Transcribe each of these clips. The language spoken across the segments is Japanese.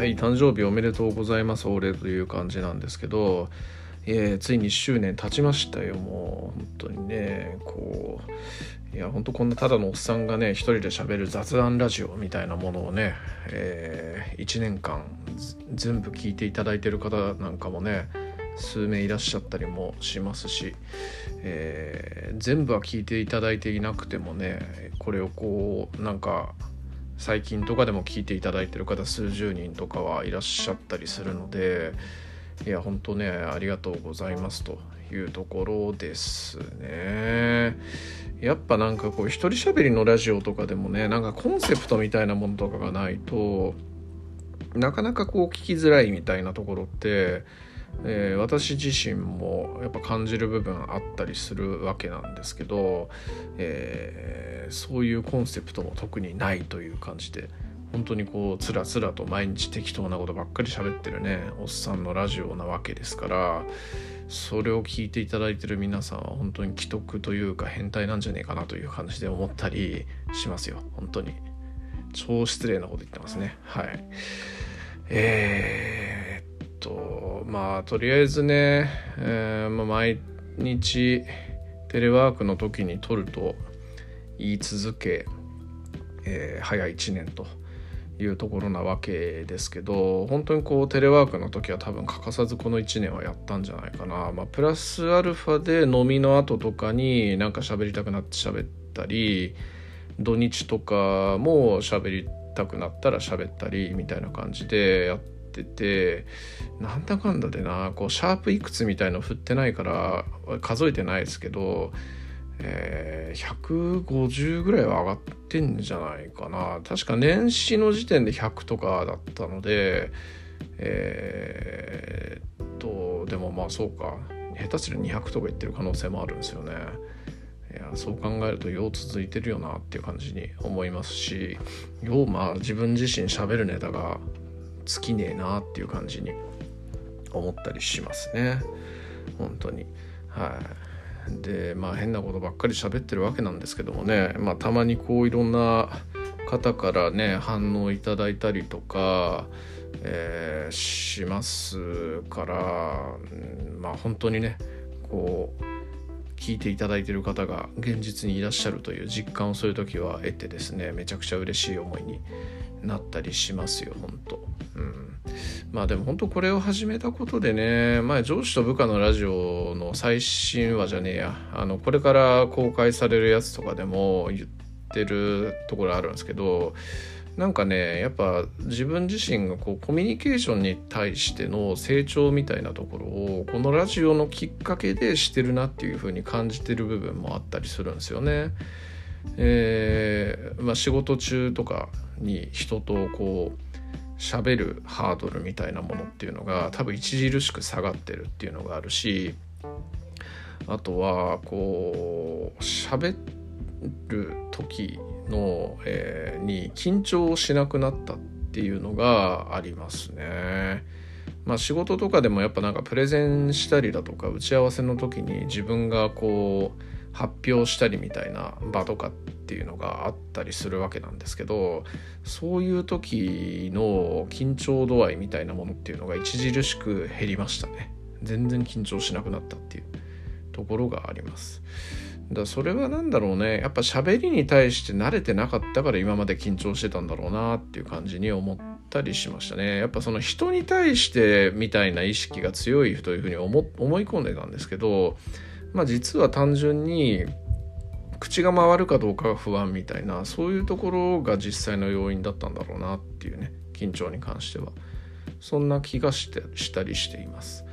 はい誕生日おめでとうございますお礼という感じなんですけど、えー、ついに1周年経ちましたよもう本当にねこういや本当こんなただのおっさんがね一人で喋る雑談ラジオみたいなものをね、えー、1年間全部聞いていただいてる方なんかもね数名いらっしゃったりもしますし、えー、全部は聞いていただいていなくてもねこれをこうなんか最近とかでも聞いていただいてる方数十人とかはいらっしゃったりするのでいや本当ねありがとうございますというところですね。やっぱなんかこう一人喋りのラジオとかでもねなんかコンセプトみたいなものとかがないとなかなかこう聞きづらいみたいなところってえー、私自身もやっぱ感じる部分あったりするわけなんですけど、えー、そういうコンセプトも特にないという感じで本当にこうつらつらと毎日適当なことばっかり喋ってるねおっさんのラジオなわけですからそれを聞いていただいてる皆さんは本当に既得というか変態なんじゃねえかなという感じで思ったりしますよ。本当に超失礼なこと言ってますね。はい。えーとまあとりあえずね、えーまあ、毎日テレワークの時に撮ると言い続け、えー、早1年というところなわけですけど本当にこうテレワークの時は多分欠かさずこの1年はやったんじゃないかな、まあ、プラスアルファで飲みの後とかになんか喋りたくなって喋ったり土日とかも喋りたくなったら喋ったりみたいな感じでやってっててなんだかんだでなこうシャープいくつみたいの振ってないから数えてないですけど、えー、150ぐらいは上がってんじゃないかな確か年始の時点で100とかだったのでえー、っとでもまあそうか下手する200とか言ってる可能性もあるんですよね。いやそう考えるとよう続いてるよなっていう感じに思いますしようまあ自分自身喋るネタが尽きねえなっていう感じに思ったりしますね。本当に。はい。でまあ変なことばっかり喋ってるわけなんですけどもね。まあたまにこういろんな方からね反応いただいたりとか、えー、しますからまあ本当にねこう聞いていただいてる方が現実にいらっしゃるという実感をそういう時は得てですねめちゃくちゃ嬉しい思いになったりしますよ本当、まあでも本当これを始めたことでね前上司と部下のラジオの最新話じゃねえやあのこれから公開されるやつとかでも言ってるところあるんですけどなんかねやっぱ自分自身がこうコミュニケーションに対しての成長みたいなところをこのラジオのきっかけでしてるなっていう風に感じてる部分もあったりするんですよね。えーまあ、仕事中とかに人とこう喋るハードルみたいなものっていうのが多分著しく下がってるっていうのがあるしあとはこう喋る時の、えー、に緊張しなくなったっていうのがありますね。まあ仕事とかでもやっぱなんかプレゼンしたりだとか打ち合わせの時に自分がこう発表したりみたいな場とかっていうのがあったりするわけなんですけどそういう時の緊張度合いみたいなものっていうのが著しく減りましたね。全然緊張しなくなったっていう。ところがあります。だそれは何だろうね。やっぱ喋りに対して慣れてなかったから今まで緊張してたんだろうなっていう感じに思ったりしましたね。やっぱその人に対してみたいな意識が強いというふうに思い込んでたんですけどまあ実は単純に口が回るかどうかが不安みたいなそういうところが実際の要因だったんだろうなっていうね緊張に関しては。そんな気がしてしたりしています。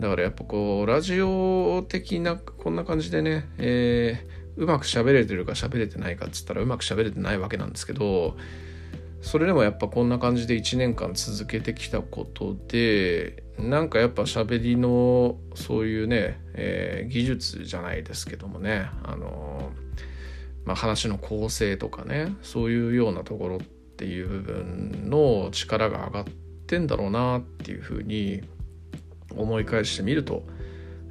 だからやっぱこうラジオ的なこんな感じでね、えー、うまく喋れてるか喋れてないかっつったらうまく喋れてないわけなんですけどそれでもやっぱこんな感じで1年間続けてきたことでなんかやっぱ喋りのそういうね、えー、技術じゃないですけどもねあのまあ、話の構成とかねそういうようなところっていう部分の力が上がってんだろうなっていうふうに思い返してみると、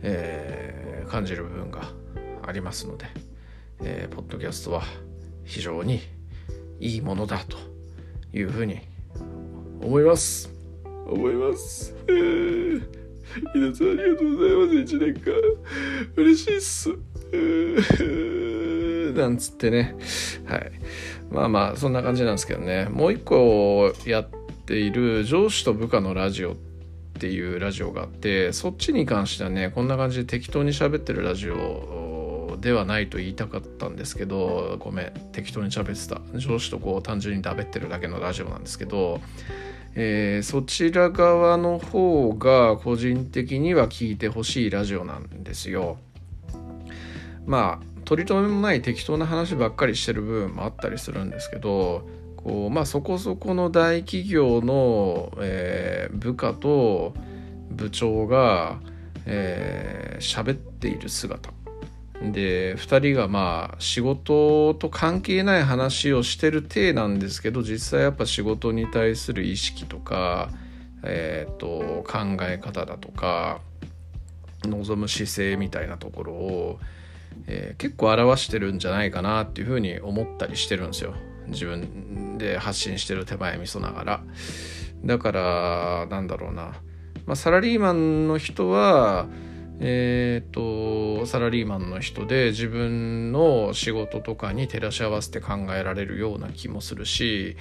えー、感じる部分がありますので、えー、ポッドキャストは非常にいいものだというふうに思います。思います。皆さんありがとうございます。1年間。嬉しいっす。なんつってね。はい。まあまあそんな感じなんですけどね。もう一個やっている上司と部下のラジオっていうラジオがあってそっちに関してはねこんな感じで適当に喋ってるラジオではないと言いたかったんですけどごめん適当に喋ってた上司とこう単純にだべってるだけのラジオなんですけどえー、そちら側の方が個人的には聞いてほしいラジオなんですよ。まあ取り留めもない適当な話ばっかりしてる部分もあったりするんですけどこう、まあ、そこそこの大企業の、えー、部下と部長が喋、えー、っている姿で2人がまあ仕事と関係ない話をしてる体なんですけど実際やっぱ仕事に対する意識とか、えーと、考え方だとか望む姿勢みたいなところを、えー、結構表してるんじゃないかなっていうふうに思ったりしてるんですよ。自分で発信してる手前味噌ながら。だからなんだろうな、まあ、サラリーマンの人はえーと、サラリーマンの人で自分の仕事とかに照らし合わせて考えられるような気もするし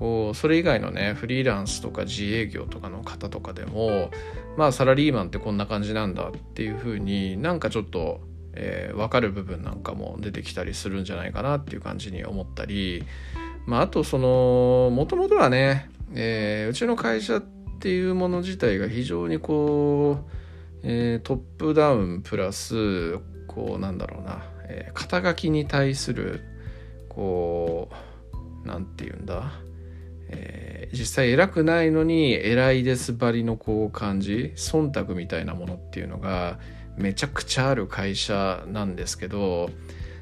こうそれ以外のねフリーランスとか自営業とかの方とかでもまあサラリーマンってこんな感じなんだっていうふうになんかちょっと、えー、分かる部分なんかも出てきたりするんじゃないかなっていう感じに思ったり、まあ、あとそのもともとはね、えー、うちの会社っていうもの自体が非常にこうえー、トップダウンプラスこうなんだろうな、えー、肩書きに対するこうなんて言うんだ、えー、実際偉くないのに偉いですばりのこう感じ忖度みたいなものっていうのがめちゃくちゃある会社なんですけど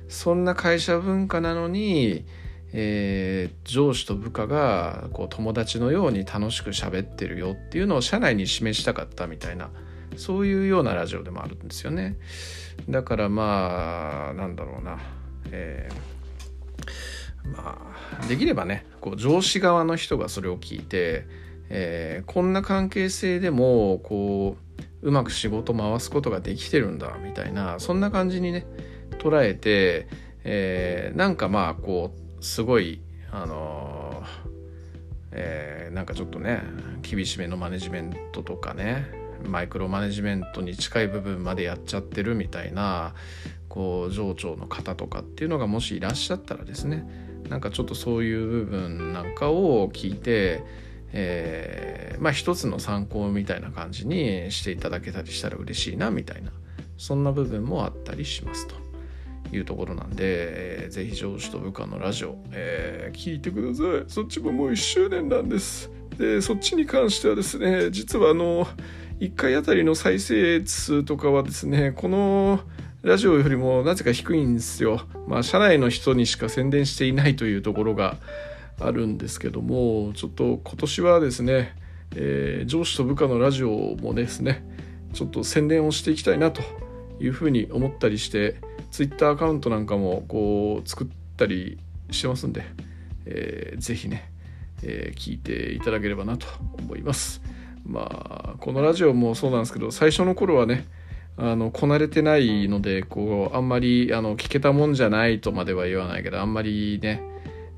そんな会社文化なのに、えー、上司と部下がこう友達のように楽しく喋ってるよっていうのを社内に示したかったみたいなそういうようなラジオでもあるんですよね。だからまあなんだろうな。えー、まあできればねこう上司側の人がそれを聞いて、えー、こんな関係性でもこううまく仕事回すことができてるんだみたいなそんな感じにね捉えて、えー、なんかまあこうすごいあのえー、なんかちょっとね厳しめのマネジメントとかねマイクロマネジメントに近い部分までやっちゃってるみたいなこう上長の方とかっていうのがもしいらっしゃったらですねなんかちょっとそういう部分なんかを聞いて、えー、まあ一つの参考みたいな感じにしていただけたりしたら嬉しいなみたいなそんな部分もあったりしますと。いうところなんで、えー、ぜひ上司と部下のラジオ、えー、聞いてください。そっちももう1周年なんです。で、そっちに関してはですね、実はあの、1回あたりの再生数とかはですね、このラジオよりもなぜか低いんですよ。まあ、社内の人にしか宣伝していないというところがあるんですけども、ちょっと今年はですね、えー、上司と部下のラジオもですね、ちょっと宣伝をしていきたいなというふうに思ったりして、Twitter アカウントなんかもこう作ったりしてますんで、えー、ぜひね、えー、聞いていただければなと思います。まあこのラジオもそうなんですけど最初の頃はねあのこなれてないのでこうあんまりあの聞けたもんじゃないとまでは言わないけどあんまりね、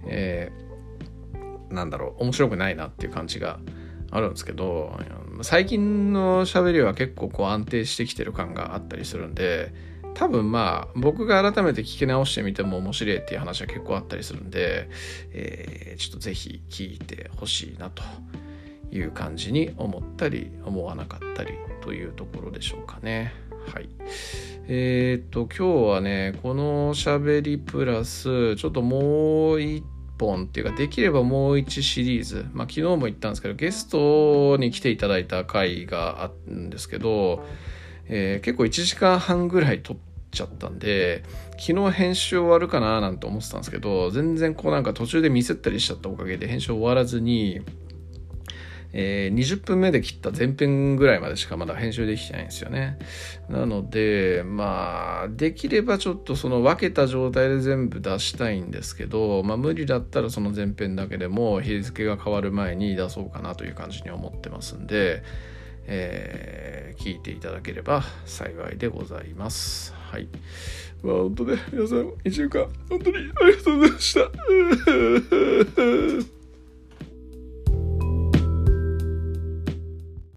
えー、なんだろう面白くないなっていう感じがあるんですけど最近の喋りは結構こう安定してきてる感があったりするんで多分まあ僕が改めて聞き直してみても面白いっていう話は結構あったりするんで、えー、ちょっとぜひ聞いてほしいなという感じに思ったり思わなかったりというところでしょうかね。はい。えっ、と、今日はね、この喋りプラス、ちょっともう一本っていうか、できればもう一シリーズ、まあ昨日も言ったんですけど、ゲストに来ていただいた回があるんですけど、えー、結構1時間半ぐらい撮っちゃったんで、昨日編集終わるかななんて思ってたんですけど、全然こうなんか途中でミスったりしちゃったおかげで編集終わらずに、えー、20分目で切った前編ぐらいまでしかまだ編集できてないんですよね。なので、まあ、できればちょっとその分けた状態で全部出したいんですけど、まあ無理だったらその前編だけでも日付が変わる前に出そうかなという感じに思ってますんで、えー、聞いていただければ幸いでございます。はい。まあ本当ね、皆さん、1週間、本当にありがとうございました。